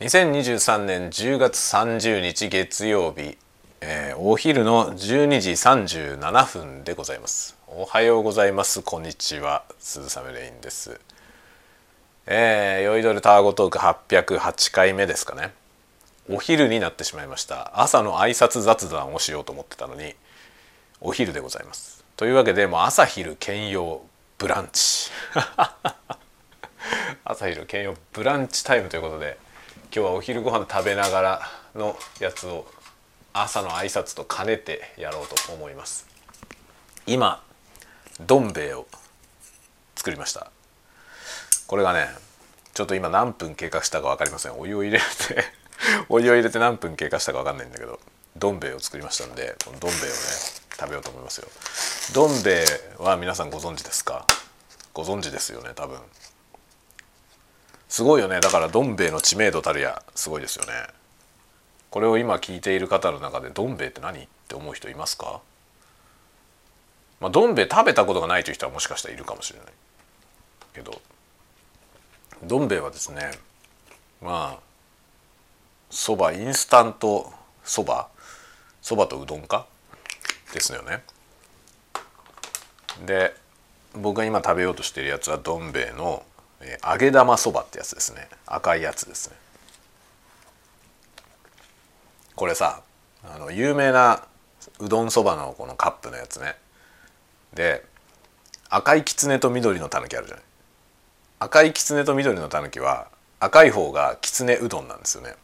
2023年10月30日月曜日、えー、お昼の12時37分でございます。おはようございます。こんにちは。鈴雨レインです。えー、酔いどるタワゴトーク808回目ですかね。お昼になってしまいました。朝の挨拶雑談をしようと思ってたのにお昼でございます。というわけでもう朝昼兼用ブランチ。朝昼兼用ブランチタイムということで今日はお昼ご飯食べながらのやつを朝の挨拶と兼ねてやろうと思います。今どん兵衛を作りました。これがねちょっと今何分経過したか分かりません。お湯を入れて お湯を入れて何分経過したか分かんないんだけどどん兵衛を作りましたんでこのどん兵衛をね食べようと思いますよ。どん兵衛は皆さんご存知ですか？ご存知ですよね多分。すごいよね。だからどん兵衛の知名度たるやすごいですよね。これを今聞いている方の中でどん兵衛って何って思う人いますか？まあどん兵衛食べたことがないという人はもしかしたらいるかもしれない。けどどん兵衛はですねまあそばインスタントそばそばとうどんか？ですよね。で僕が今食べようとしてるやつはどん兵衛のえー、揚げ玉そばってやつですね。赤いやつですね。これさあの有名なうどんそばのこのカップのやつね。で赤いきつねと緑のたぬきあるじゃない。赤いきつねと緑のたぬきは赤い方がきつねうどんなんですよね。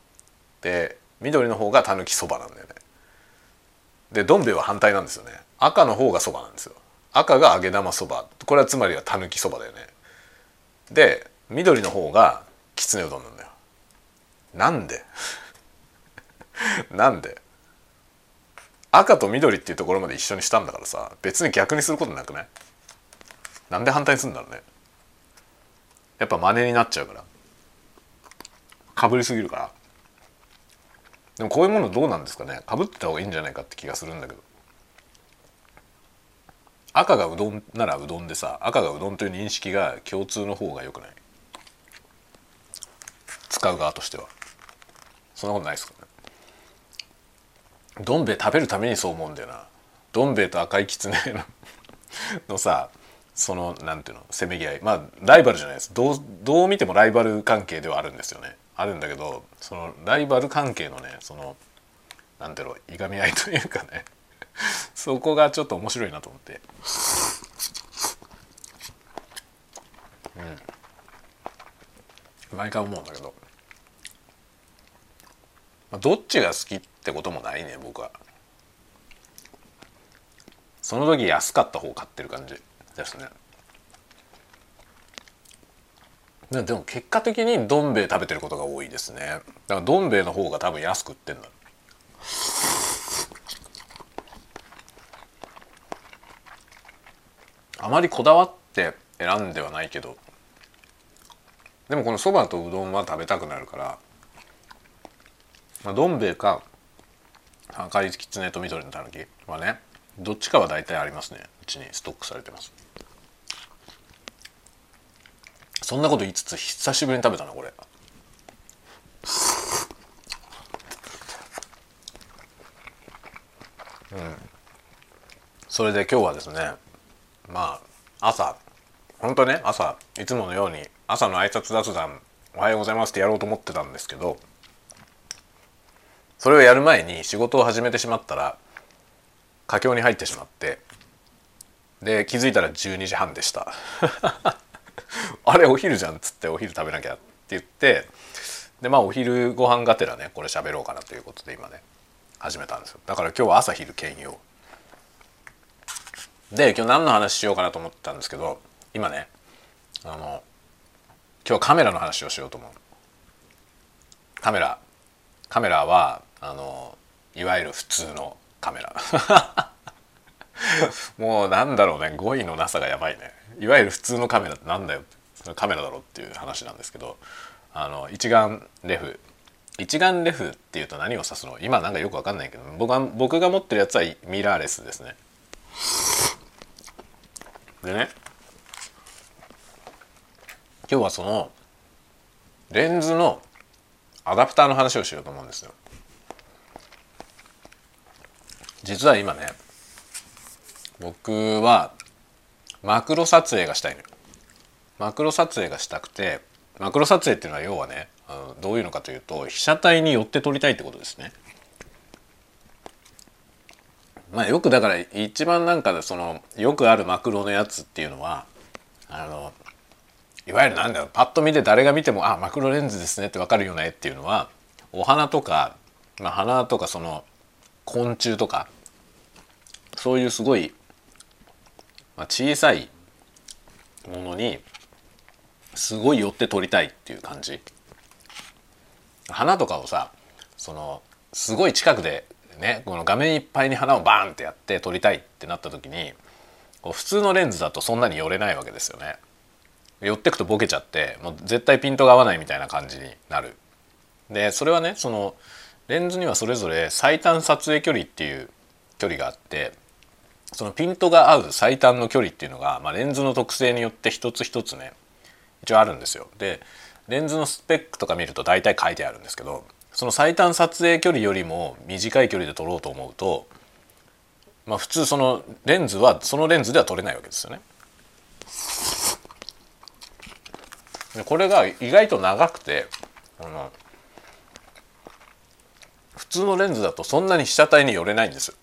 で緑の方がたぬきそばなんだよね。でどん兵衛は反対なんですよね。赤の方がそばなんですよ。赤が揚げ玉そば。これはつまりはたぬきそばだよね。で緑の方がきつねうどんなんだよ。なんで？なんで？赤と緑っていうところまで一緒にしたんだからさ別に逆にすることなくない？なんで反対にするんだろうね。やっぱ真似になっちゃうから。かぶりすぎるから。でもこういうものどうなんですかね？かぶってた方がいいんじゃないかって気がするんだけど。赤がうどんならうどんでさ赤がうどんという認識が共通の方がよくない？使う側としては。そんなことないですかね。どん兵衛食べるためにそう思うんだよな。どん兵衛と赤いきつねのさそのなんていうのせめぎ合い。まあライバルじゃないです。どうどう見てもライバル関係ではあるんですよね。あるんだけどそのライバル関係のねそのなんていうのいがみ合いというかね。そこがちょっと面白いなと思って。うん。毎回思うんだけど、まあ、どっちが好きってこともないね僕は。その時安かった方を買ってる感じ。ですね。でも結果的にどん兵衛食べてることが多いですね。だからどん兵衛の方が多分安く売ってんだ。まりこだわって選んではないけどでもこのそばとうどんは食べたくなるから、まあ、どん兵衛か赤いきつねと緑のたぬきはねどっちかは大体ありますね。うちにストックされてます。そんなこと言いつつ久しぶりに食べたなこれ。うん。それで今日はですねまあ朝。本当ね朝いつものように朝の挨拶雑談おはようございますってやろうと思ってたんですけどそれをやる前に仕事を始めてしまったら佳境に入ってしまってで気づいたら12時半でした。あれお昼じゃんっつってお昼食べなきゃって言ってでまあお昼ご飯がてらねこれ喋ろうかなということで今ね始めたんですよ。だから今日は朝昼兼用。で今日何の話しようかなと思ったんですけど今ねあの今日カメラの話をしようと思う。カメラカメラはあのいわゆる普通のカメラ。もうなんだろうね語彙のなさがやばいね。いわゆる普通のカメラってなんだよそのカメラだろっていう話なんですけどあの一眼レフ。一眼レフっていうと何を指すの？今なんかよくわかんないけど僕が僕が持ってるやつはミラーレスですね。でね。今日はそのレンズのアダプターの話をしようと思うんですよ。実は今ね僕はマクロ撮影がしたいのよ。マクロ撮影がしたくてマクロ撮影っていうのは要はねあのどういうのかというと被写体に寄って撮りたいってことですね。まあよくだから一番なんかそのよくあるマクロのやつっていうのはあのいわゆるなんだろうパッと見て誰が見てもあマクロレンズですねって分かるような絵っていうのはお花とか、まあ、花とかその昆虫とかそういうすごい、まあ、小さいものにすごい寄って撮りたいっていう感じ。花とかをさそのすごい近くでねこの画面いっぱいに花をバーンってやって撮りたいってなった時にこう普通のレンズだとそんなに寄れないわけですよね。寄ってくとボケちゃってもう絶対ピントが合わないみたいな感じになる。でそれはねそのレンズにはそれぞれ最短撮影距離っていう距離があってそのピントが合う最短の距離っていうのが、まあ、レンズの特性によって一つ一つね一応あるんですよ。でレンズのスペックとか見ると大体書いてあるんですけどその最短撮影距離よりも短い距離で撮ろうと思うとまあ普通そのレンズはそのレンズでは撮れないわけですよね。これが意外と長くてあの普通のレンズだとそんなに被写体に寄れないんです。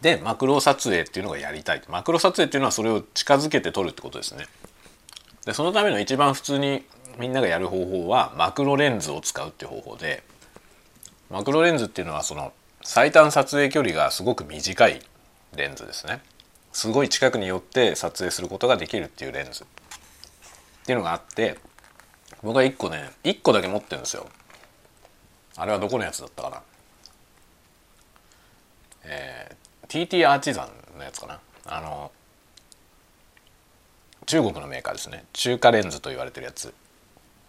でマクロ撮影っていうのがやりたいマクロ撮影っていうのはそれを近づけて撮るってことですね。でそのための一番普通にみんながやる方法はマクロレンズを使うっていう方法でマクロレンズっていうのはその最短撮影距離がすごく短いレンズですね。すごい近くに寄って撮影することができるっていうレンズ。っていうのがあって僕は1個ね1個だけ持ってるんですよ。あれはどこのやつだったかな。えー、TT アーチザンのやつかな。あの中国のメーカーですね。中華レンズと言われてるやつ。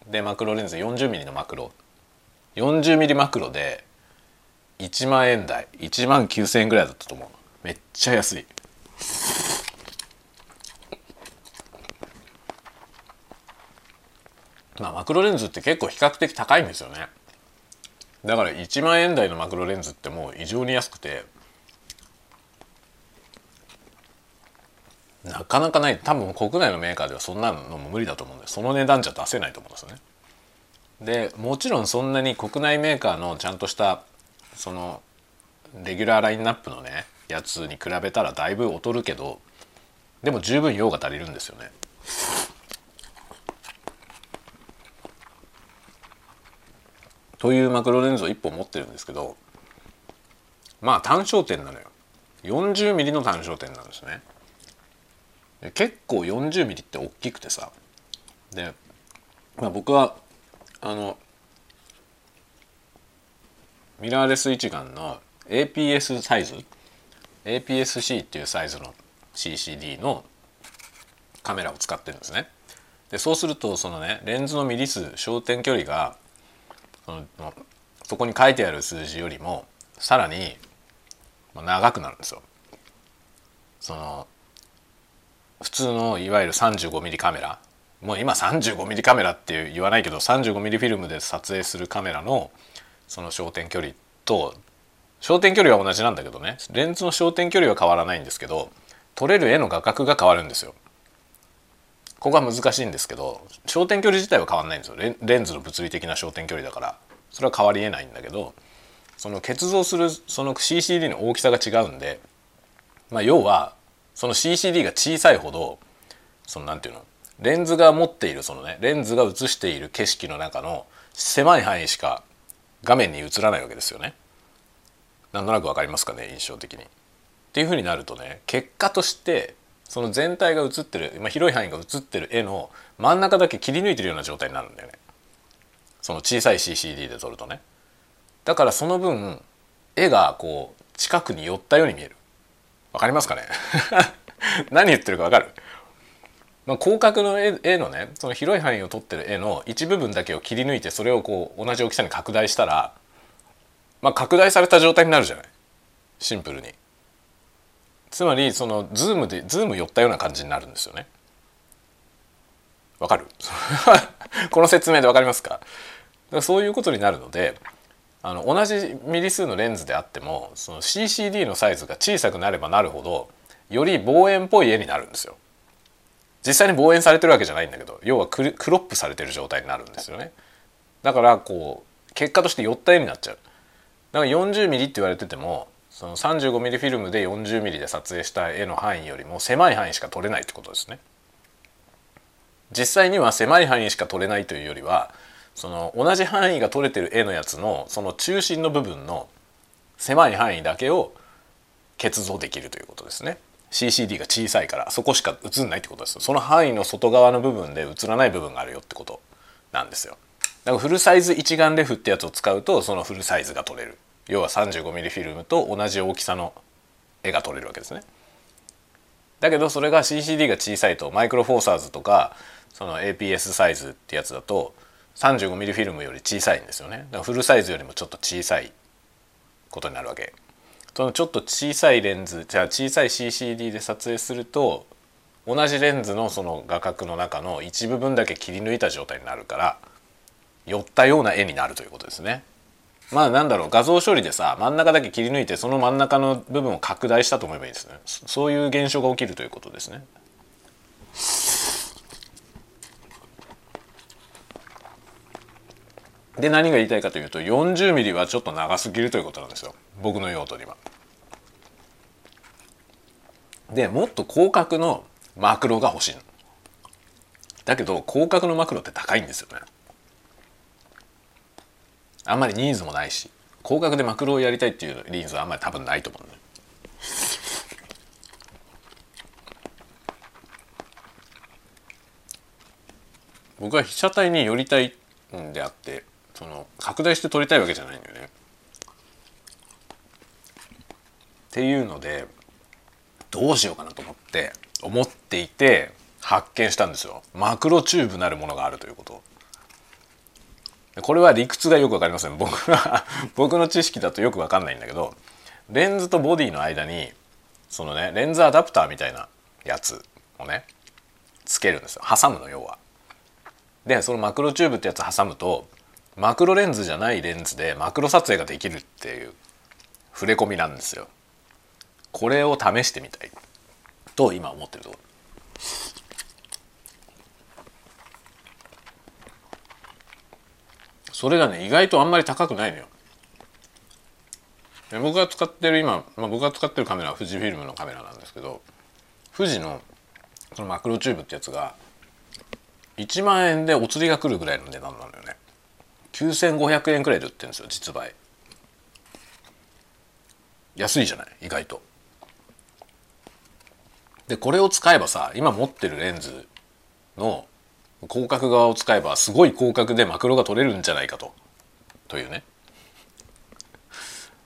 でマクロレンズ 40mm のマクロ。40mm マクロで1万円台。1万9,000円ぐらいだったと思う。めっちゃ安い。まあマクロレンズって結構比較的高いんですよね。だから1万円台のマクロレンズってもう異常に安くてなかなかない多分国内のメーカーではそんなのも無理だと思うんでその値段じゃ出せないと思うんですよね。でもちろんそんなに国内メーカーのちゃんとしたそのレギュラーラインナップのねやつに比べたらだいぶ劣るけどでも十分用が足りるんですよね。というマクロレンズを1本持ってるんですけどまあ単焦点なのよ 40mm の単焦点なんですね結構 40mm って大きくてさで、まあ、僕はあのミラーレス一眼の APS サイズ APS-C っていうサイズの CCD のカメラを使ってるんですね。でそうするとそのねレンズのミリ数焦点距離がそのそこに書いてある数字よりもさらに長くなるんですよ。その普通のいわゆる 35mm カメラ。もう今 35mm カメラって言わないけど 35mm フィルムで撮影するカメラのその焦点距離と焦点距離は同じなんだけどね。レンズの焦点距離は変わらないんですけど撮れる絵の画角が変わるんですよ。ここは難しいんですけど焦点距離自体は変わんないんですよ。レンズの物理的な焦点距離だから。それは変わりえないんだけどその結像するその CCD の大きさが違うんで、まあ、要はその CCD が小さいほどそのなんていうのレンズが持っているそのねレンズが映している景色の中の狭い範囲しか画面に映らないわけですよね。なんとなくわかりますかね印象的に。っていうふうになるとね結果としてその全体が映ってる、まあ、広い範囲が映ってる絵の真ん中だけ切り抜いてるような状態になるんだよねその小さい CCD で撮るとねだからその分絵がこう近くに寄ったように見えるわかりますかね？何言ってるかわかる、まあ、広角の絵のねその広い範囲を撮ってる絵の一部分だけを切り抜いてそれをこう同じ大きさに拡大したらまあ拡大された状態になるじゃない？シンプルに。つまりそのズームでズーム寄ったような感じになるんですよね。わかる？この説明でわかりますか？そういうことになるのであの同じミリ数のレンズであってもその CCD のサイズが小さくなればなるほどより望遠っぽい絵になるんですよ。実際に望遠されてるわけじゃないんだけど要はクロップされてる状態になるんですよね。だからこう結果として寄った絵になっちゃう。だから 40mm って言われててもその 35mm フィルムで 40mm で撮影した絵の範囲よりも狭い範囲しか撮れないってことですね。実際には狭い範囲しか撮れないというよりはその同じ範囲が取れてる絵のやつのその中心の部分の狭い範囲だけを結像できるということですね。CCD が小さいからそこしか映んないってことですその範囲の外側の部分で映らない部分があるよってことなんですよ。だからフルサイズ一眼レフってやつを使うとそのフルサイズが撮れる。要は 35mm フィルムと同じ大きさの絵が撮れるわけですね。だけどそれが CCD が小さいとマイクロフォーサーズとかその APS サイズってやつだと 35mm フィルムより小さいんですよねだからフルサイズよりもちょっと小さいことになるわけそのちょっと小さいレンズじゃあ小さい CCD で撮影すると同じレンズのその画角の中の一部分だけ切り抜いた状態になるから寄ったような絵になるということですね。まあなんだろう画像処理でさ真ん中だけ切り抜いてその真ん中の部分を拡大したと思えばいいですねそういう現象が起きるということですね。で何が言いたいかというと 40mm はちょっと長すぎるということなんですよ僕の用途には。でもっと広角のマクロが欲しい。だけど広角のマクロって高いんですよね。あんまりニーズもないし広角でマクロをやりたいっていうニーズはあんまり多分ないと思うね。僕は被写体に寄りたいんであってその拡大して撮りたいわけじゃないんだよね。っていうのでどうしようかなと思って思っていて発見したんですよマクロチューブなるものがあるということこれは理屈がよくわかりません僕は 僕の知識だとよくわかんないんだけどレンズとボディの間にそのねレンズアダプターみたいなやつをねつけるんですよ挟むの要は。でそのマクロチューブってやつ挟むとマクロレンズじゃないレンズでマクロ撮影ができるっていう触れ込みなんですよ。これを試してみたいと今思ってるところ。それがね意外とあんまり高くないのよ。僕が使ってる今、まあ、僕が使ってるカメラは富士フィルムのカメラなんですけど富士のそのマクロチューブってやつが1万円でお釣りが来るぐらいの値段なのよね。9500円くらいで売ってるんですよ実売。安いじゃない意外と。でこれを使えばさ今持ってるレンズの広角側を使えばすごい広角でマクロが撮れるんじゃないかと。というね。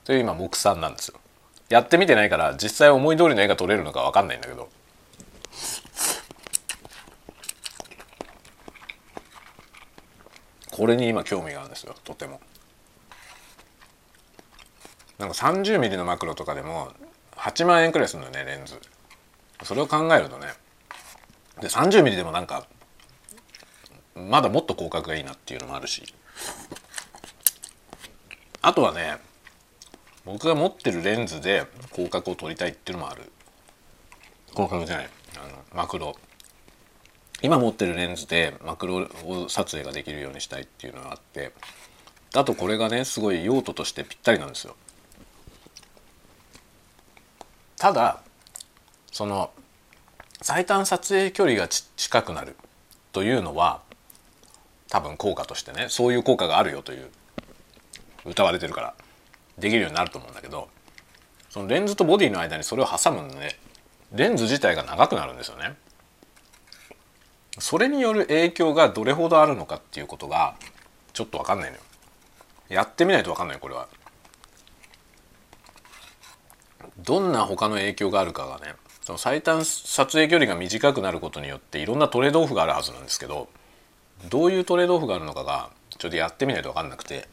という今目算なんですよ。やってみてないから実際思い通りの絵が撮れるのか分かんないんだけど。これに今興味があるんですよとても。なんか 30mm のマクロとかでも8万円くらいするのよねレンズ。それを考えるとね。で 30mm でもなんかまだもっと広角がいいなっていうのもあるし。あとはね僕が持ってるレンズで広角を撮りたいっていうのもある。広角じゃない？あのマクロ。今持ってるレンズでマクロ撮影ができるようにしたいっていうのがあってあとこれがねすごい用途としてぴったりなんですよ。ただその最短撮影距離が近くなるというのは多分効果としてねそういう効果があるよという歌われてるからできるようになると思うんだけどそのレンズとボディの間にそれを挟むのねレンズ自体が長くなるんですよね。それによる影響がどれほどあるのかっていうことがちょっと分かんないのよ。やってみないと分かんないこれは。どんな他の影響があるかがねその最短撮影距離が短くなることによっていろんなトレードオフがあるはずなんですけどどういうトレードオフがあるのかがちょっとやってみないと分かんなくて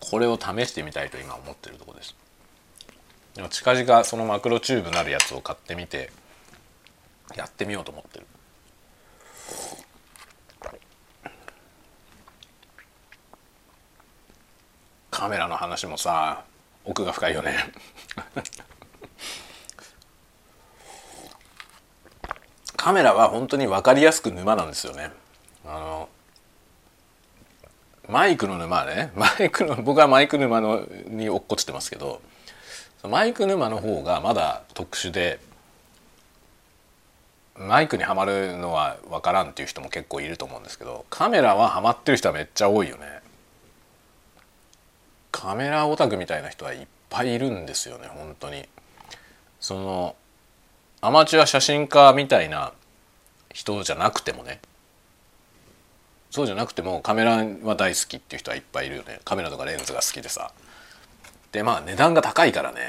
これを試してみたいと今思ってるとこです。近々そのマクロチューブなるやつを買ってみてやってみようと思ってる。カメラの話もさ奥が深いよね。カメラは本当に分かりやすく沼なんですよね。あのマイクの沼ね。マイクの僕はマイク沼のに落っこちてますけどマイク沼の方がまだ特殊でマイクにはまるのは分からんっていう人も結構いると思うんですけどカメラはハマってる人はめっちゃ多いよね。カメラオタクみたいな人はいっぱいいるんですよね本当に。そのアマチュア写真家みたいな人じゃなくてもね。そうじゃなくてもカメラは大好きっていう人はいっぱいいるよね。カメラとかレンズが好きでさ。でまあ値段が高いからね。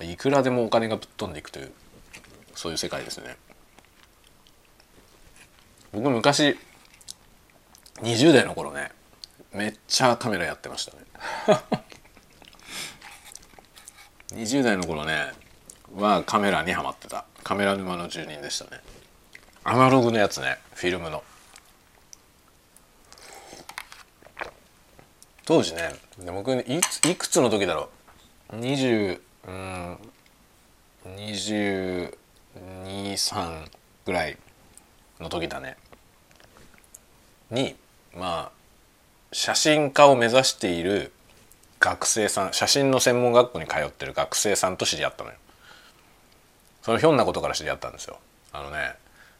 いくらでもお金がぶっ飛んでいくというそういう世界ですね。僕昔20代の頃ねめっちゃカメラやってましたね。20代の頃ねはカメラにはまってた。カメラ沼の住人でしたね。アナログのやつねフィルムの。当時ね僕いついくつの時だろう。20うん223ぐらいの時だね。にまあ写真家を目指している学生さん写真の専門学校に通ってる学生さんと知り合ったのよ。そのひょんなことから知り合ったんですよ。あのね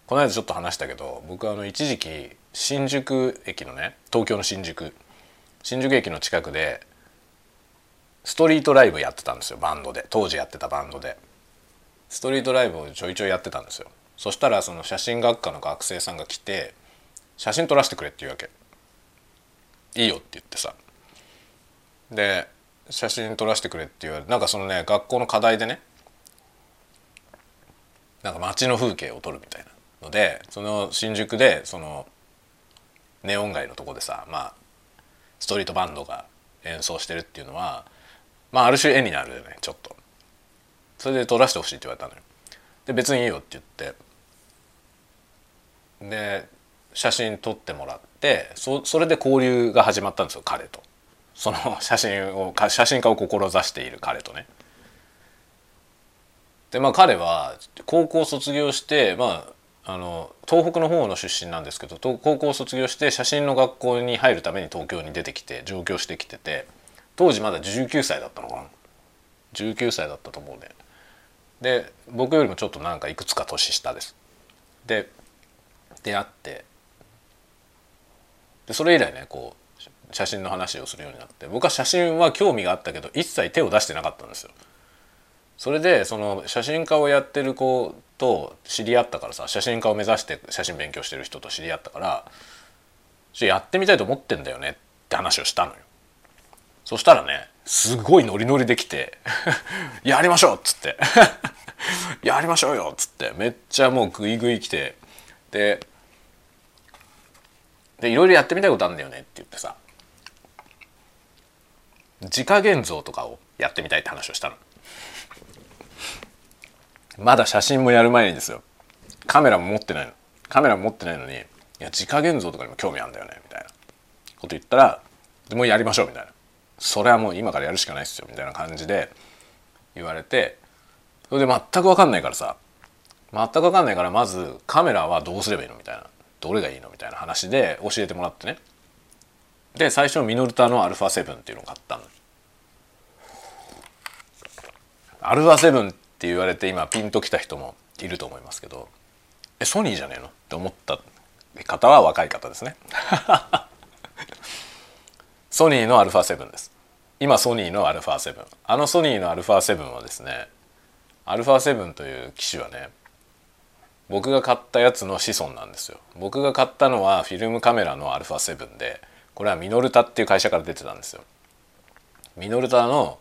この間ちょっと話したけど僕あの一時期新宿駅のね東京の新宿新宿駅の近くでストリートライブやってたんですよバンドで。当時やってたバンドで。ストリートライブをちょいちょいやってたんですよ。そしたらその写真学科の学生さんが来て写真撮らせてくれって言うわけ。いいよって言ってさ。で写真撮らせてくれって言われてなんかそのね学校の課題でねなんか街の風景を撮るみたいなのでその新宿でそのネオン街のとこでさまあストリートバンドが演奏してるっていうのはまあある種絵になるよねちょっと。それで撮らせてほしいって言われたのよ。で別にいいよって言って。で写真撮ってもらってそそれで交流が始まったんですよ彼と。その 写真を写真家を志している彼とね。でまあ彼は高校卒業してまああの東北の方の出身なんですけど高校卒業して写真の学校に入るために東京に出てきて上京してきてて当時まだ19歳だったのかな。19歳だったと思うね。で僕よりもちょっとなんかいくつか年下です。で出会ってでそれ以来ねこう写真の話をするようになって。僕は写真は興味があったけど一切手を出してなかったんですよ。それでその写真家をやってる子と知り合ったからさ写真家を目指して写真勉強してる人と知り合ったからやってみたいと思ってんだよねって話をしたのよ。そしたらねすごいノリノリできて やりましょうっつって。やりましょうよっつって。めっちゃもうグイグイ来て。ででいろいろやってみたいことあるんだよねって言ってさ。自家現像とかをやってみたいって話をしたの。まだ写真もやる前にですよ。カメラも持ってないの。カメラも持ってないのにいや自家現像とかにも興味あるんだよねみたいな。こと言ったらでもやりましょうみたいな。それはもう今からやるしかないっすよみたいな感じで言われてそれで全く分かんないからさ。全く分かんないからまずカメラはどうすればいいのみたいな。どれがいいのみたいな話で教えてもらってねで最初ミノルタの α7 っていうのを買ったの α7 って言われて今ピンときた人もいると思いますけどえソニーじゃねえのって思った方は若い方ですねソニーの α7 です今ソニーの α7 あのソニーの α7 はですね α7 という機種はね 僕が買ったやつの子孫なんですよ僕が買ったのはフィルムカメラの α7 でこれはミノルタっていう会社から出てたんですよミノルタの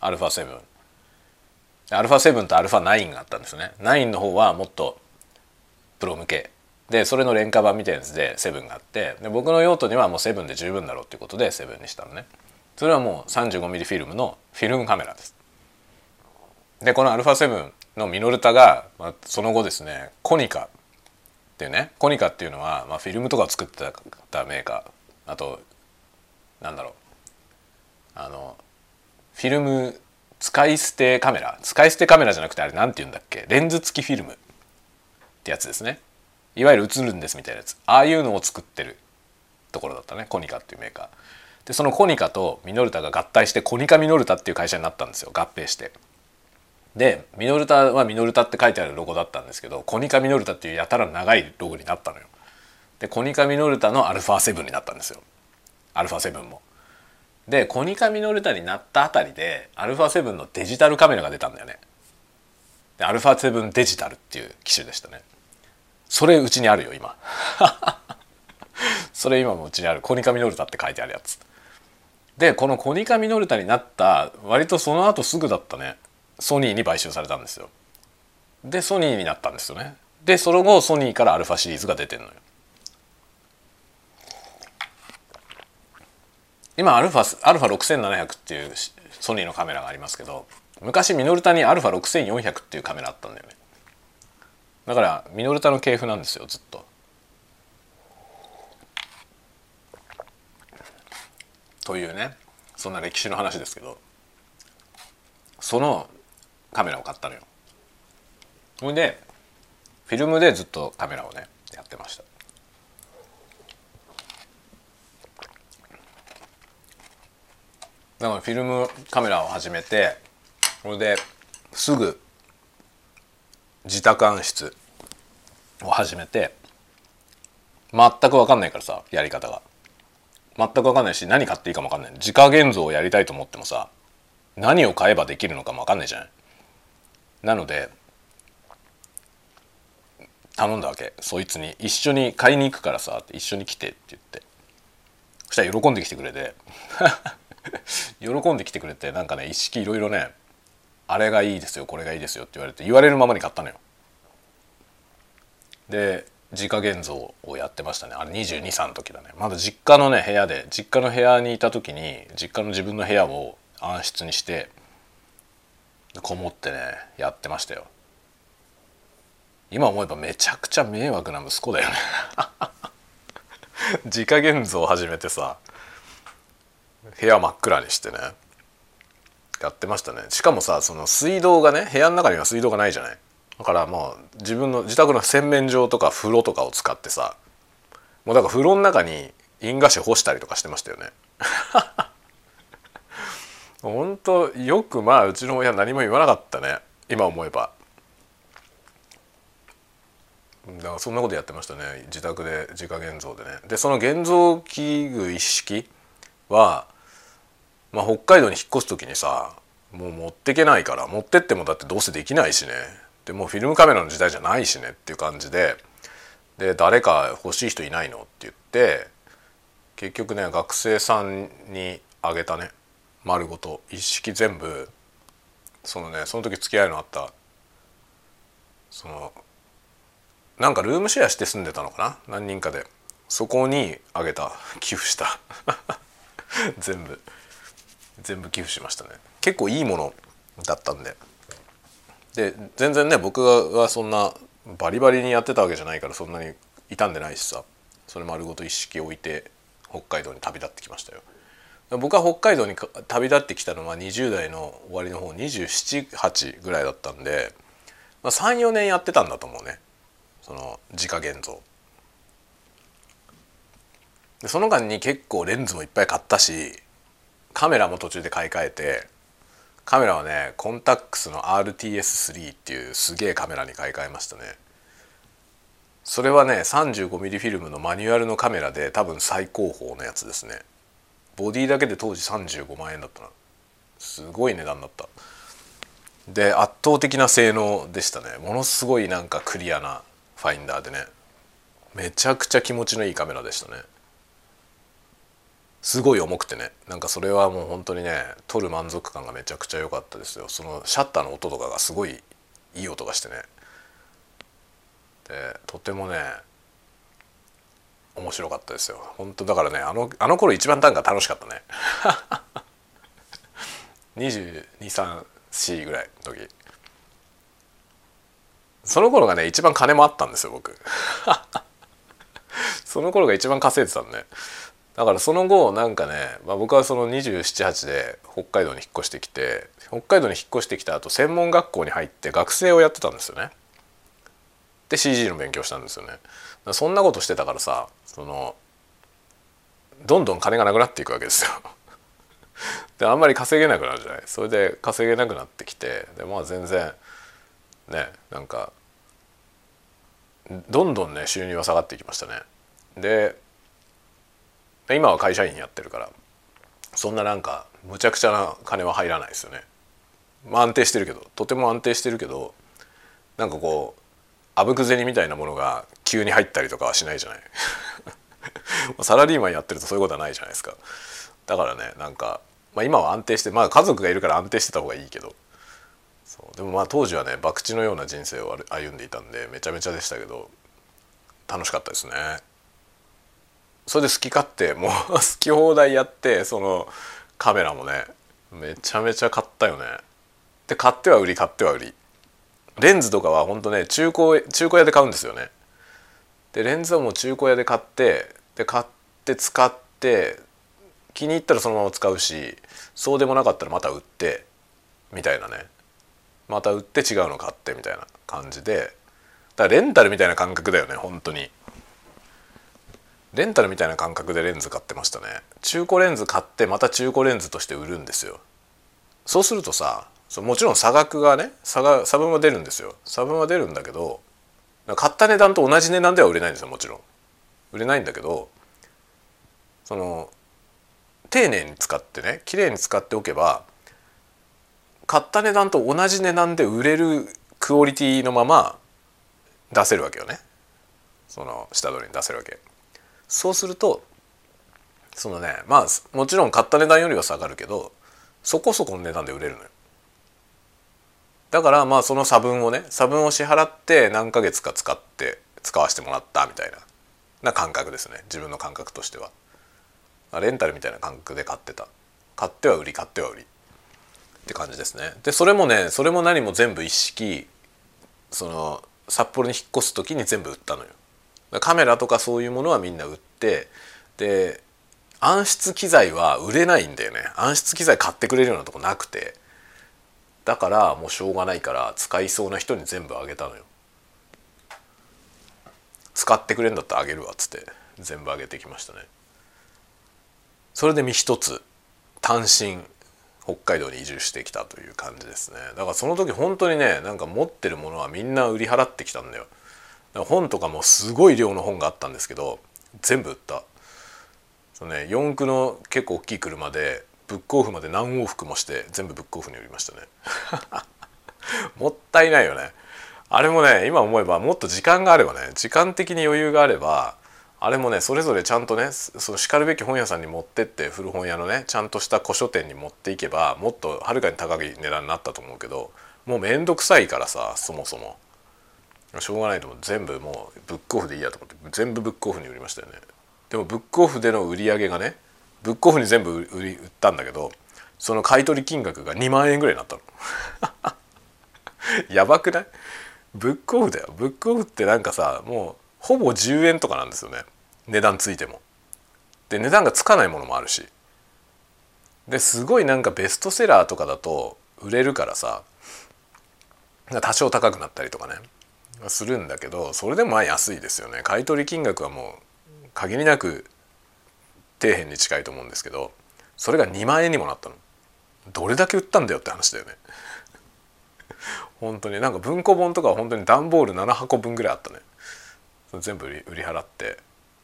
α7 α7 と α9 があったんですね9の方はもっとプロ向けでそれの廉価版みたいなやつで7があってで僕の用途にはもう7で十分だろうっていうことで7にしたのねそれはもう 35mm フィルムのフィルムカメラです でこの α7 のミノルタが、まあ、その後ですねコニカっていうねコニカっていうのは、まあ、フィルムとかを作ってたメーカー。あとなんだろう。あのフィルム使い捨てカメラ。使い捨てカメラじゃなくてあれ何て言うんだっけ？レンズ付きフィルムってやつですね。いわゆる映るんですみたいなやつ。ああいうのを作ってるところだったねコニカっていうメーカー。でそのコニカとミノルタが合体してコニカミノルタっていう会社になったんですよ。合併して。でミノルタはミノルタって書いてあるロゴだったんですけどコニカミノルタっていうやたら長いロゴになったのよ。でコニカミノルタのアルファ7になったんですよ。アルファ7も。でコニカミノルタになったあたりでアルファ7のデジタルカメラが出たんだよね。でアルファ7デジタルっていう機種でしたね。それうちにあるよ今。それ今もうちにあるコニカミノルタって書いてあるやつ。でこのコニカミノルタになった割とその後すぐだったね。ソニーに買収されたんですよ。でソニーになったんですよね。でその後ソニーからアルファシリーズが出てるのよ。今アルファアルファ6700っていうソニーのカメラがありますけど昔ミノルタにアルファ6400っていうカメラあったんだよね。だからミノルタの系譜なんですよずっと。というねそんな歴史の話ですけど。そのカメラを買ったのよ。それでフィルムでずっとカメラをねやってました。だからフィルムカメラを始めてそれですぐ自宅暗室を始めて全く分かんないからさやり方が。全く分かんないし何買っていいかも分かんない。自家現像をやりたいと思ってもさ何を買えばできるのかも分かんないじゃないなので頼んだわけ。そいつに一緒に買いに行くからさ一緒に来てって言って。そしたら喜んできてくれて 喜んできてくれてなんかね一式いろいろねあれがいいですよこれがいいですよって言われて言われるままに買ったのよ。で自家現像をやってましたね。あれ223の時だね。まだ実家のね部屋で実家の部屋にいた時に実家の自分の部屋を暗室にしてこもってねやってましたよ。今思えばめちゃくちゃ迷惑な息子だよね。自家現像を始めてさ部屋真っ暗にしてねやってましたね。しかもさその水道がね部屋の中には水道がないじゃない。だからもう自分の自宅の洗面所とか風呂とかを使ってさもうだから風呂の中に印画紙干したりとかしてましたよね。本当よくまあうちの親何も言わなかったね。今思えば。だからそんなことやってましたね。自宅で自家現像でね。でその現像器具一式は、まあ、北海道に引っ越す時にさもう持ってけないから持ってってもだってどうせできないしね。でもうフィルムカメラの時代じゃないしねっていう感じで。で誰か欲しい人いないのって言って結局ね学生さんにあげたね。丸ごと一式全部そのねその時付き合いのあったそのなんかルームシェアして住んでたのかな？何人かで。そこにあげた。寄付した。全部。全部寄付しましたね。結構いいものだったんで。で全然ね僕はそんなバリバリにやってたわけじゃないからそんなに傷んでないしさ。それ丸ごと一式置いて北海道に旅立ってきましたよ。僕は北海道に旅立ってきたのは20代の終わりの方278ぐらいだったんで、まあ、34年やってたんだと思うね。その自家現像。でその間に結構レンズもいっぱい買ったしカメラも途中で買い替えてカメラはねコンタックスの RTS3 っていうすげえカメラに買い替えましたね。それはね 35mm フィルムのマニュアルのカメラで多分最高峰のやつですね。ボディだけで当時35万円だったな。すごい値段だった。で圧倒的な性能でしたね。ものすごいなんかクリアなファインダーでね。めちゃくちゃ気持ちのいいカメラでしたね。すごい重くてね。なんかそれはもう本当にね撮る満足感がめちゃくちゃ良かったですよ。そのシャッターの音とかがすごいいい音がしてね。でとてもね面白かったですよ。本当だからねあのあの頃一番短歌楽しかったね。2234ぐらいの時。その頃がね一番金もあったんですよ僕。その頃が一番稼いでたんで。だからその後なんかね、まあ、僕はその278で北海道に引っ越してきて北海道に引っ越してきた後専門学校に入って学生をやってたんですよね。で CG の勉強したんですよね。そんなことしてたからさそのどんどん金がなくなっていくわけですよ。であんまり稼げなくなるじゃないそれで稼げなくなってきてでまあ全然ねなんかどんどんね収入は下がっていきましたね。で今は会社員やってるからそんななんかむちゃくちゃな金は入らないですよね。まあ安定してるけどとても安定してるけどなんかこうあぶく銭みたいなものが急に入ったりとかはしないじゃない。サラリーマンやってるとそういうことはないじゃないですか。だからねなんか、まあ、今は安定してまあ家族がいるから安定してた方がいいけど。そう。でもまあ当時はね博打のような人生を歩んでいたんでめちゃめちゃでしたけど楽しかったですね。それで好き勝手もう好き放題やってそのカメラもねめちゃめちゃ買ったよね。で買っては売り買っては売り。レンズとかは本当ね中古中古屋で買うんですよね。でレンズはもう中古屋で買ってで買って使って気に入ったらそのまま使うしそうでもなかったらまた売ってみたいなね。また売って違うの買ってみたいな感じで。だからレンタルみたいな感覚だよね本当に。レンタルみたいな感覚でレンズ買ってましたね。中古レンズ買ってまた中古レンズとして売るんですよ。そうするとさそうもちろん差額がね差が差分は出るんですよ。差分は出るんだけど買った値段と同じ値段では売れないんですよもちろん。売れないんだけどその丁寧に使ってね綺麗に使っておけば買った値段と同じ値段で売れるクオリティのまま出せるわけよね。その下取りに出せるわけ。そうするとそのねまあもちろん買った値段よりは下がるけどそこそこの値段で売れるのよ。だからまあその差分をね差分を支払って何ヶ月か使って使わせてもらったみたいなな感覚ですね。自分の感覚としては。レンタルみたいな感覚で買ってた。買っては売り買っては売り。って感じですね。でそれもねそれも何も全部一式その札幌に引っ越す時に全部売ったのよ。カメラとかそういうものはみんな売ってで暗室機材は売れないんだよね。暗室機材買ってくれるようなとこなくて。だからもうしょうがないから使いそうな人に全部あげたのよ。使ってくれんだったらあげるわっつって全部あげてきましたね。それで身一つ単身北海道に移住してきたという感じですね。だからその時本当にねなんか持ってるものはみんな売り払ってきたんだよ。本とかもすごい量の本があったんですけど全部売った。そのね四駆の結構大きい車でブックオフまで何往復もして全部ブックオフに売りましたね。もったいないよね。あれもね今思えばもっと時間があればね時間的に余裕があればあれもねそれぞれちゃんとねそのしかるべき本屋さんに持ってって古本屋のねちゃんとした古書店に持っていけばもっとはるかに高い値段になったと思うけどもうめんどくさいからさそもそも。しょうがないと思う。全部もうブックオフでいいやと思って全部ブックオフに売りましたよね。でもブックオフでの売り上げがねブックオフに全部売り売ったんだけどその買取金額が2万円ぐらいになったの。やばくない？ブックオフだよ。ブックオフってなんかさもうほぼ10円とかなんですよね。値段ついても。で値段がつかないものもあるし。ですごいなんかベストセラーとかだと売れるからさ多少高くなったりとかねするんだけどそれでもまあ安いですよね。買取金額はもう限りなく底辺に近いと思うんですけどそれが2万円にもなったの。どれだけ売ったんだよって話だよね。本当に。なんか文庫本とかは本当に段ボール7箱分ぐらいあったね全部売り払って。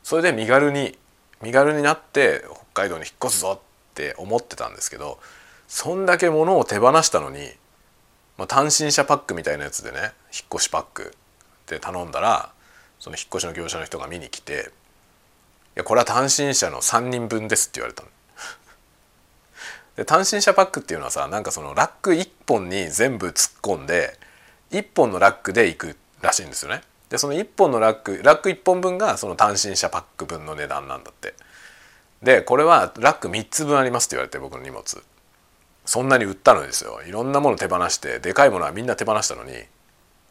それで身軽に身軽になって北海道に引っ越すぞって思ってたんですけどそんだけ物を手放したのに、まあ、単身者パックみたいなやつでね引っ越しパックで頼んだらその引っ越しの業者の人が見に来ていやこれは単身者の3人分です」って言われたの。で単身者パックっていうのはさなんかそのラック1本に全部突っ込んで1本のラックでいくらしいんですよね。でその1本のラックラック1本分がその単身者パック分の値段なんだって。でこれはラック3つ分ありますって言われて僕の荷物。そんなに売ったのですよいろんなもの手放してでかいものはみんな手放したのに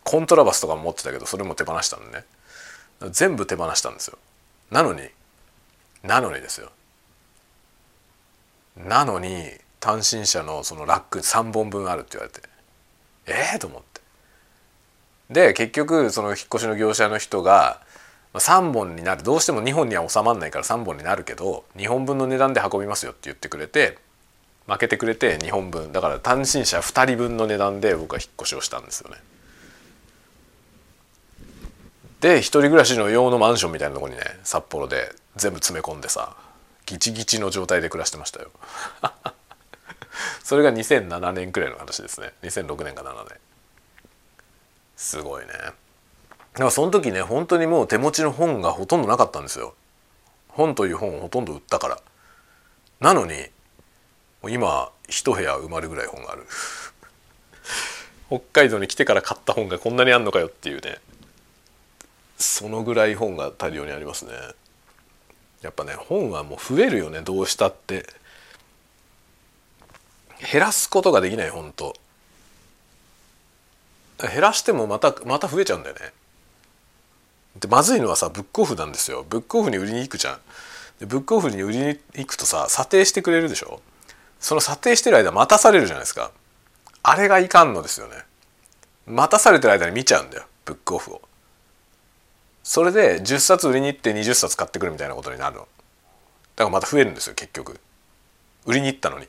コントラバスとかも持ってたけどそれも手放したのね全部手放したんですよなのになのにですよ。なのに単身者のそのラック3本分あるって言われてええー、と思って。で結局その引っ越しの業者の人が3本になる。どうしても2本には収まんないから3本になるけど2本分の値段で運びますよって言ってくれて負けてくれて2本分。だから単身者2人分の値段で僕は引っ越しをしたんですよね。で一人暮らしの用のマンションみたいなとこにね札幌で全部詰め込んでさギチギチの状態で暮らしてましたよ。それが2007年くらいの話ですね。2006年か7年すごいね。だからその時ね本当にもう手持ちの本がほとんどなかったんですよ。本という本をほとんど売ったから。なのに今一部屋埋まるぐらい本がある。北海道に来てから買った本がこんなにあんのかよっていうね。そのぐらい本が大量にありますね。やっぱね本はもう増えるよねどうしたって。減らすことができない本当。減らしてもまたまた増えちゃうんだよね。でまずいのはさブックオフなんですよ。ブックオフに売りに行くじゃん。でブックオフに売りに行くとさ査定してくれるでしょ。その査定してる間待たされるじゃないですか。あれがいかんのですよね。待たされてる間に見ちゃうんだよブックオフを。それで10冊売りに行って20冊買ってくるみたいなことになるの。だからまた増えるんですよ結局。売りに行ったのに。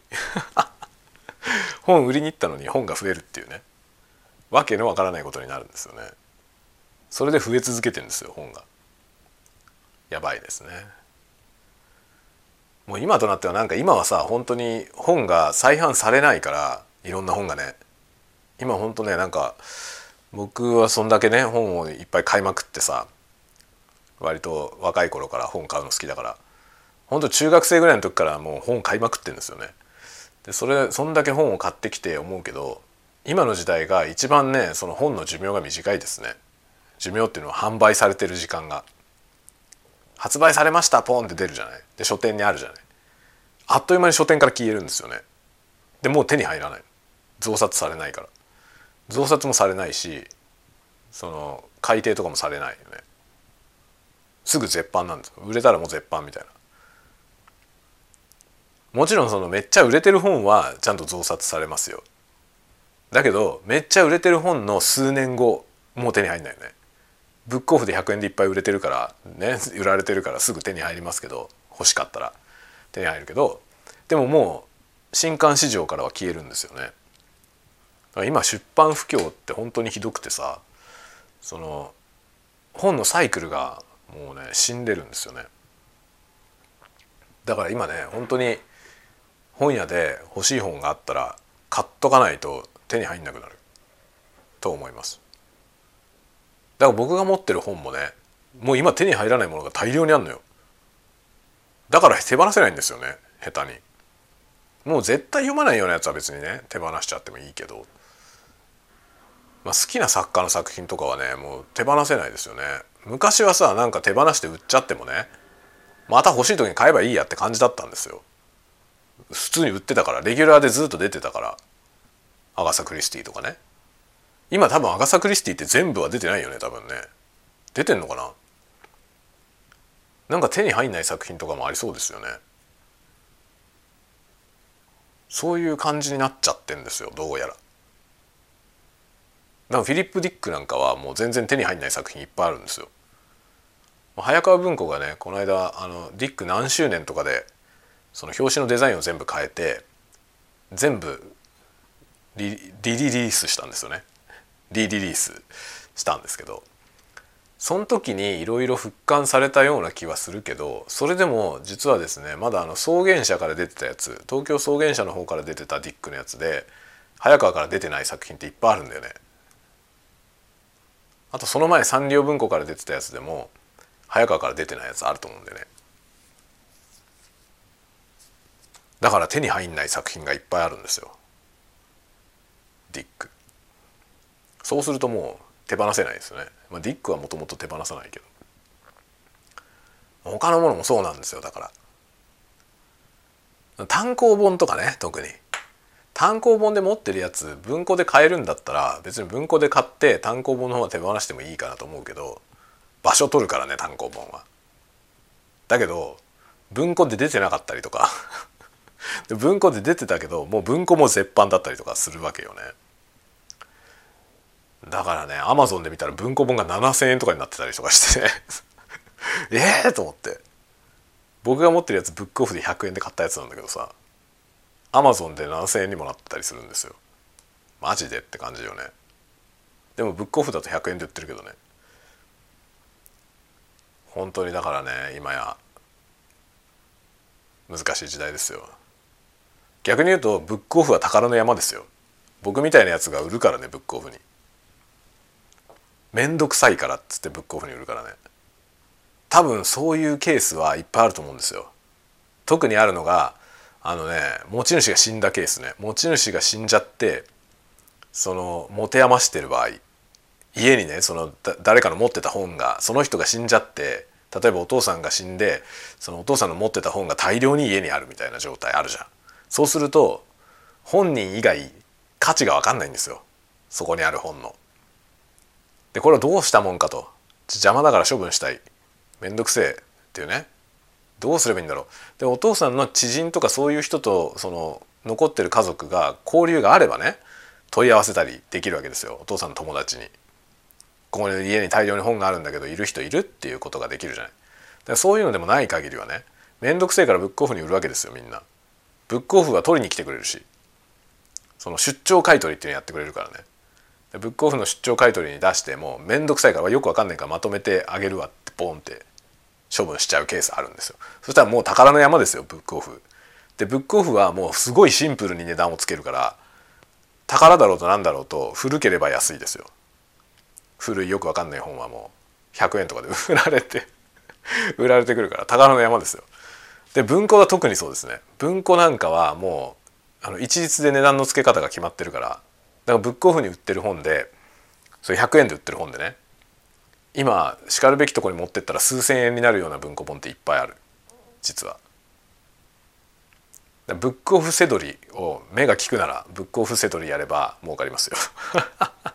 本売りに行ったのに本が増えるっていうね。わけのわからないことになるんですよね。それで増え続けてるんですよ本が。やばいですね。もう今となってはなんか今はさ本当に本が再販されないからいろんな本がね。今本当ねなんか僕はそんだけね本をいっぱい買いまくってさ割と若い頃から本買うの好きだから本当中学生ぐらいの時からもう本買いまくってるんですよね。でそれそんだけ本を買ってきて思うけど今の時代が一番ねその本の寿命が短いですね。寿命っていうのは販売されてる時間が。発売されましたポンって出るじゃない。で書店にあるじゃない。あっという間に書店から消えるんですよね。でもう手に入らない。増刷されないから。増刷もされないしその改訂とかもされないよね。すぐ絶版なんです売れたらもう絶版みたいな。もちろんそのめっちゃ売れてる本はちゃんと増刷されますよ。だけどめっちゃ売れてる本の数年後もう手に入んないよね。ブックオフで100円でいっぱい売れてるからね売られてるからすぐ手に入りますけど欲しかったら手に入るけどでももう新刊市場からは消えるんですよね。今出版不況って本当にひどくてさその本のサイクルがもうね死んでるんですよね。だから今ね本当に本屋で欲しい本があったら買っとかないと手に入んなくなる。と思います。だから僕が持ってる本もねもう今手に入らないものが大量にあるのよ。だから手放せないんですよね下手に。もう絶対読まないようなやつは別にね手放しちゃってもいいけど、まあ、好きな作家の作品とかはねもう手放せないですよね。昔はさなんか手放して売っちゃってもねまた欲しい時に買えばいいやって感じだったんですよ。普通に売ってたからレギュラーでずっと出てたからアガサ・クリスティとかね。今多分アガサ・クリスティって全部は出てないよね多分ね。出てんのかな？なんか手に入んない作品とかもありそうですよね。そういう感じになっちゃってんですよどうやら。だからフィリップ・ディックなんかはもう全然手に入んない作品いっぱいあるんですよ。早川文庫がねこの間あのディック何周年とかでその表紙のデザインを全部変えて全部リリリースしたんですよねリリリースしたんですけどその時にいろいろ復刊されたような気はするけどそれでも実はですねまだあの草原社から出てたやつ東京草原社の方から出てたディックのやつで早川から出てない作品っていっぱいあるんだよね。あとその前サンリオ文庫から出てたやつでも早川から出てないやつあると思うんでね。だから手に入んない作品がいっぱいあるんですよ。ディック。そうするともう手放せないですよね、まあ、ディックはもともと手放さないけど。他のものもそうなんですよだから。単行本とかね特に。単行本で持ってるやつ文庫で買えるんだったら別に文庫で買って単行本の方は手放してもいいかなと思うけど場所取るからね単行本は。だけど文庫で出てなかったりとか。文庫で出てたけどもう文庫も絶版だったりとかするわけよね。だからねアマゾンで見たら文庫本が7,000円とかになってたりとかしてね。ええと思って。僕が持ってるやつブックオフで100円で買ったやつなんだけどさ。アマゾンで7,000円にもなってたりするんですよ。マジでって感じよね。でもブックオフだと100円で売ってるけどね。本当にだからね今や難しい時代ですよ。逆に言うとブックオフは宝の山ですよ。僕みたいなやつが売るからねブックオフに。面倒くさいからっつってブックオフに売るからね。多分そういうケースはいっぱいあると思うんですよ。特にあるのがあのね持ち主が死んだケースね。持ち主が死んじゃってその持て余してる場合。家にねその誰かの持ってた本がその人が死んじゃって例えばお父さんが死んでそのお父さんの持ってた本が大量に家にあるみたいな状態あるじゃん。そうすると本人以外価値が分かんないんですよ。そこにある本の。でこれをどうしたもんかと。邪魔だから処分したい。めんどくせえ。っていうね。どうすればいいんだろう。でお父さんの知人とかそういう人とその残ってる家族が交流があればね問い合わせたりできるわけですよ。お父さんの友達に。ここに家に大量に本があるんだけどいる人いるっていうことができるじゃない。だそういうのでもない限りはね面倒くせえからブックオフに売るわけですよみんな。ブックオフは取りに来てくれるしその出張買取っていうのやってくれるからね。ブックオフの出張買取に出しても面倒くさいからよくわかんないからまとめてあげるわってボンって処分しちゃうケースあるんですよ。そしたらもう宝の山ですよブックオフ。でブックオフはもうすごいシンプルに値段をつけるから宝だろうと何だろうと古ければ安いですよ。古いよくわかんない本はもう100円とかで 売られて売られてくるから宝の山ですよ。で文庫は特にそうですね。文庫なんかはもうあの一律で値段の付け方が決まってるからだからブックオフに売ってる本でそれ100円で売ってる本でね今しかるべきとこに持ってったら数千円になるような文庫本っていっぱいある実は。ブックオフセドリを目が利くならブックオフセドリやれば儲かりますよ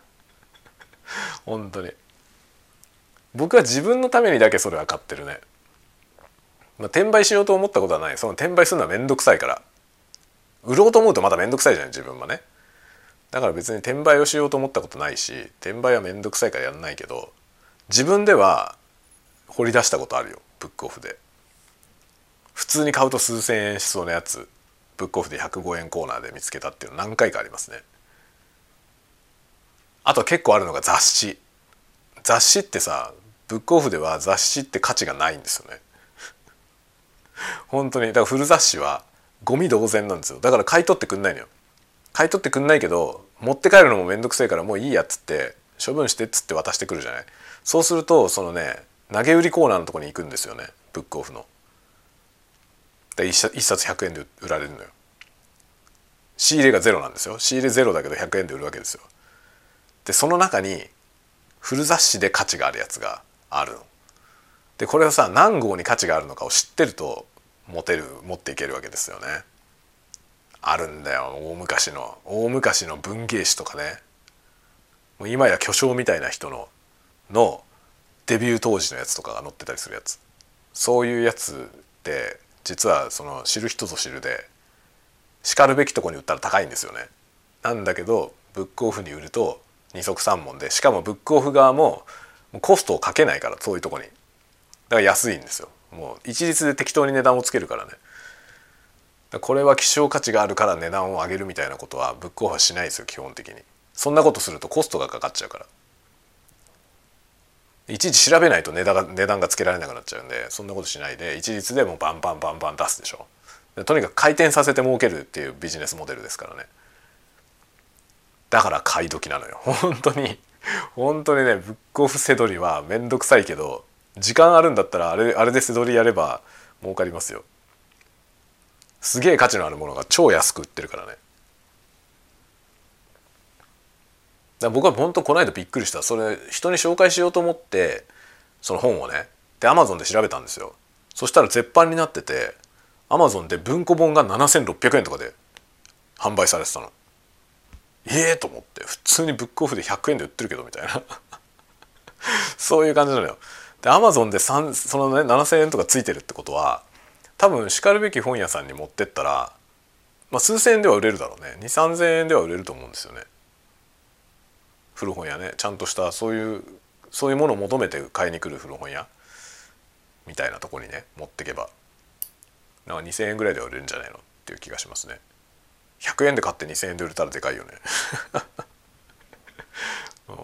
本当に。僕は自分のためにだけそれは買ってるね、まあ、転売しようと思ったことはない。その転売するのは面倒くさいから。売ろうと思うとまだ面倒くさいじゃない自分はね。だから別に転売をしようと思ったことないし転売は面倒くさいからやんないけど自分では掘り出したことあるよブックオフで。普通に買うと数千円しそうなやつブックオフで105円コーナーで見つけたっていうの何回かありますね。あと結構あるのが雑誌。雑誌ってさブックオフでは雑誌って価値がないんですよね。本当に。だから古雑誌はゴミ同然なんですよ。だから買い取ってくんないのよ。買い取ってくんないけど持って帰るのも面倒くせえからもういいやっつって処分してっつって渡してくるじゃない。そうするとそのね投げ売りコーナーのとこに行くんですよね。ブックオフの。で 1, 1冊100円で売られるのよ。仕入れがゼロなんですよ。仕入れゼロだけど100円で売るわけですよ。でその中に古雑誌で価値があるやつがあるの。でこれはさ何号に価値があるのかを知ってると持てる持っていけるわけですよね。あるんだよ大昔の大昔の文芸誌とかねもう今や巨匠みたいな人ののデビュー当時のやつとかが載ってたりするやつそういうやつって実はその知る人ぞ知るでしかるべきとこに売ったら高いんですよね。なんだけどブックオフに売ると二足三門でしかもブックオフ側もコストをかけないからそういうとこに。だから安いんですよ。もう一律で適当に値段をつけるからね。これは希少価値があるから値段を上げるみたいなことはブックオフはしないですよ基本的に。そんなことするとコストがかかっちゃうから。いちいち調べないと値段が値段がつけられなくなっちゃうんでそんなことしないで一律でもうバンバンバンバン出すでしょ。とにかく回転させて儲けるっていうビジネスモデルですからね。だから買い時なのよ。本当に。本当にねブックオフせどりは面倒くさいけど時間あるんだったらあれあれでせどりやれば儲かりますよ。すげえ価値のあるものが超安く売ってるからね。だ僕は本当この間びっくりした。それ人に紹介しようと思ってその本をねでアマゾンで調べたんですよ。そしたら絶版になっててアマゾンで文庫本が7600円とかで販売されてたの。ええー、と思って普通にブックオフで100円で売ってるけどみたいな。そういう感じなのよ。でアマゾンでそのね7,000円とかついてるってことは多分しかるべき本屋さんに持ってったらまあ数千円では売れるだろうね。2 3 0 0 0円では売れると思うんですよね。古本屋ね。ちゃんとしたそういうそういうものを求めて買いに来る古本屋。みたいなとこにね持ってけば。なんか2,000円ぐらいでは売れるんじゃないの？っていう気がしますね。100円で買って2,000円で売れたらでかいよね。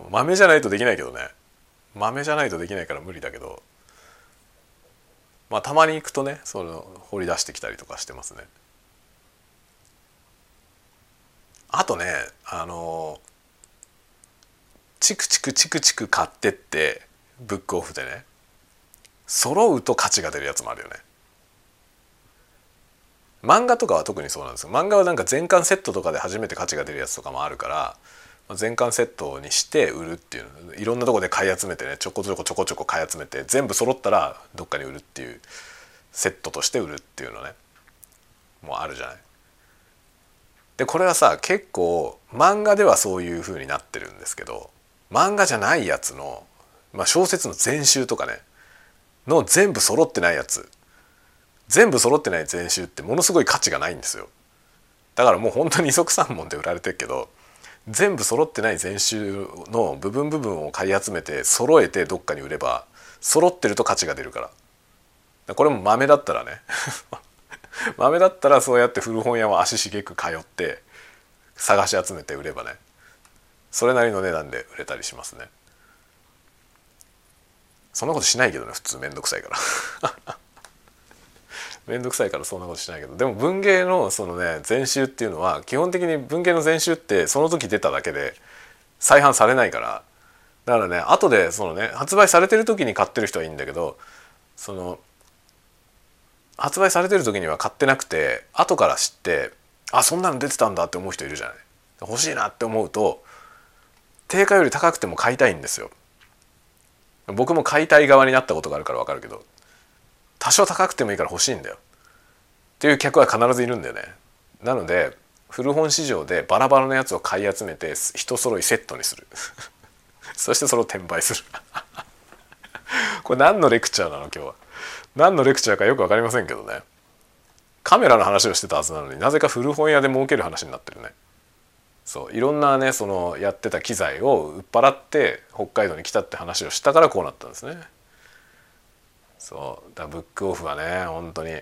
豆じゃないとできないけどね。豆じゃないとできないから無理だけど。まあたまに行くとねその掘り出してきたりとかしてますね。あとねあのチクチクチクチク買ってってブックオフでね揃うと価値が出るやつもあるよね。漫画とかは特にそうなんですよ漫画はなんか全巻セットとかで初めて価値が出るやつとかもあるから全巻セットにして売るっていういろんなとこで買い集めてねちょこちょこちょこちょこ買い集めて全部揃ったらどっかに売るっていうセットとして売るっていうのねもうあるじゃない。でこれはさ結構漫画ではそういう風になってるんですけど漫画じゃないやつの、まあ、小説の全集とかねの全部揃ってないやつ全部揃ってない全集ってものすごい価値がないんですよ。だからもう本当に二足三門で売られてるけど全部揃ってない全集の部分部分を買い集めて揃えてどっかに売れば揃ってると価値が出るから。これも豆だったらね。豆だったらそうやって古本屋を足しげく通って探し集めて売ればね。それなりの値段で売れたりしますね。そんなことしないけどね普通面倒くさいから。面倒くさいからそんなことしないけどでも文芸のそのね全集っていうのは基本的に文芸の全集ってその時出ただけで再販されないから。だからね後でそのね発売されてる時に買ってる人はいいんだけどその発売されてる時には買ってなくて後から知ってあそんなの出てたんだって思う人いるじゃない。欲しいなって思うと定価より高くても買いたいんですよ。僕も買いたい側になったことがあるから分かるけど。多少高くてもいいから欲しいんだよ。っていう客は必ずいるんだよね。なので古本市場でバラバラのやつを買い集めて一揃いセットにする。そしてそれを転売する。これ何のレクチャーなの今日は。何のレクチャーかよく分かりませんけどね。カメラの話をしてたはずなのになぜか古本屋で儲ける話になってるね。そういろんなねそのやってた機材を売っ払って北海道に来たって話をしたからこうなったんですね。そう。だブックオフはね本当に。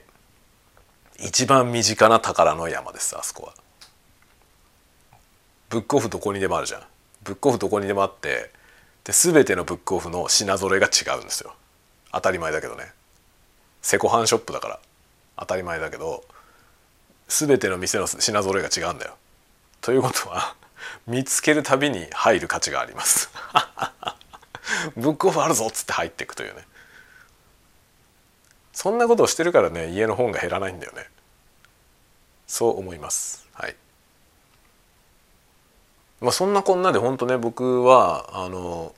一番身近な宝の山ですあそこは。ブックオフどこにでもあるじゃん。ブックオフどこにでもあってで全てのブックオフの品揃えが違うんですよ。当たり前だけどね。セコハンショップだから。当たり前だけど全ての店の品揃えが違うんだよ。ということは 見つけるたびに入る価値があります。ブックオフあるぞっつって入っていくというね。そんなことをしてるからね家の本が減らないんだよね。そう思います。はい。まあそんなこんなで本当ね僕はあの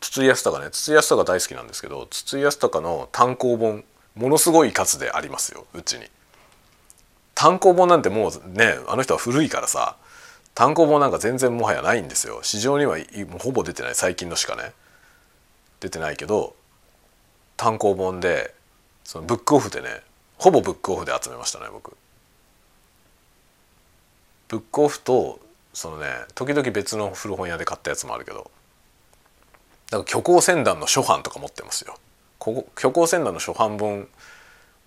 筒井康隆ね。筒井康隆大好きなんですけど筒井康隆の単行本ものすごい数でありますようちに。単行本なんてもうねあの人は古いからさ単行本なんか全然もはやないんですよ。市場にはもうほぼ出てない。最近のしかね。出てないけど単行本でそのブックオフでねほぼブックオフで集めましたね僕。ブックオフとそのね時々別の古本屋で買ったやつもあるけどだから虚構船団の初版とか持ってますよ。ここ虚構船団の初版本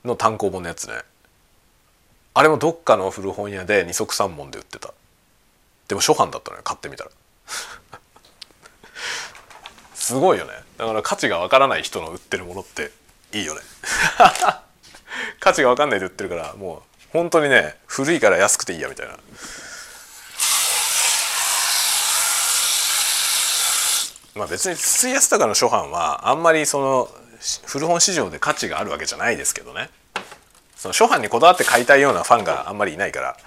の単行本のやつね。あれもどっかの古本屋で二足三門で売ってた。でも初版だったのよ買ってみたら。すごいよね。だから価値がわからない人の売ってるものって。いいよね。価値が分かんないで売ってるからもう本当にね古いから安くていいやみたいな。まあ別に筒井康隆の初版はあんまりその古本市場で価値があるわけじゃないですけどね。その初版にこだわって買いたいようなファンがあんまりいないから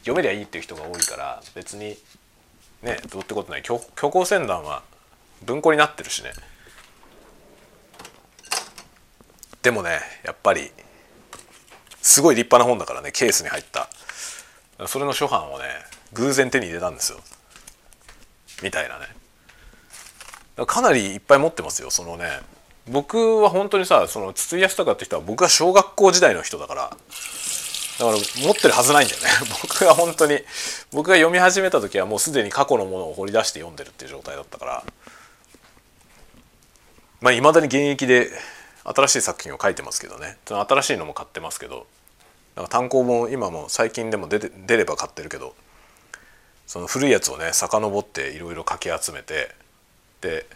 読めりゃいいっていう人が多いから別にねどうってことない。虚構船団は文庫になってるしね。でもねやっぱりすごい立派な本だからねケースに入った。それの初版をね偶然手に入れたんですよ。みたいなね。かなりいっぱい持ってますよそのね。僕は本当にさその筒井康隆って人は僕が小学校時代の人だから。だから持ってるはずないんだよね。僕が本当に僕が読み始めた時はもうすでに過去のものを掘り出して読んでるっていう状態だったから。まあいまだに現役で新しい作品を書いてますけどね。新しいのも買ってますけど。なんか単行本今も最近でも出て出れば買ってるけどその古いやつをね遡っていろいろかき集めてで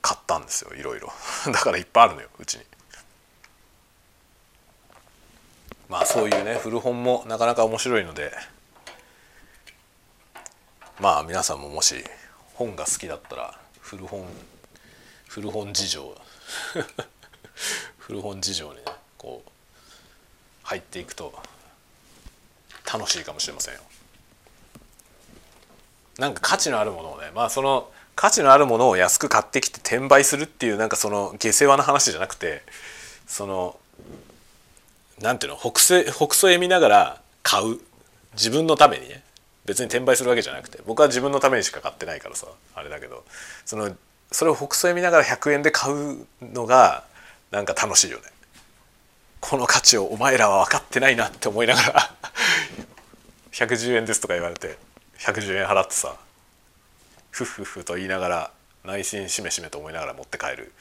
買ったんですよいろいろ。だからいっぱいあるのようちに。まあそういうね古本もなかなか面白いのでまあ皆さんももし本が好きだったら古本古本事情。古本事情にねこう入っていくと楽しいかもしれませんよ。なんか価値のあるものをねまあその価値のあるものを安く買ってきて転売するっていうなんかその下世話な話じゃなくてそのなんていうの北西北総へ見ながら買う。自分のためにね。別に転売するわけじゃなくて。僕は自分のためにしか買ってないからさあれだけど。そのそれを北総へ見ながら100円で買うのがなんか楽しいよね。この価値をお前らは分かってないなって思いながら 110円ですとか言われて110円払ってさフッフッフと言いながら内心しめしめと思いながら持って帰る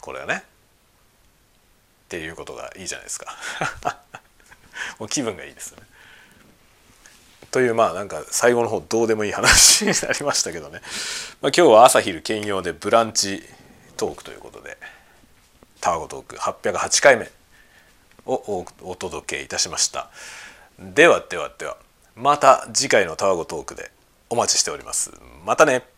これはねっていうことがいいじゃないですか もう気分がいいですよね。というまあなんか最後の方どうでもいい話になりましたけどね、まあ、今日は朝昼兼用でブランチトークということでタワゴトーク808回目をお届けいたしました。ではではではまた次回のタワゴトークでお待ちしております。またね。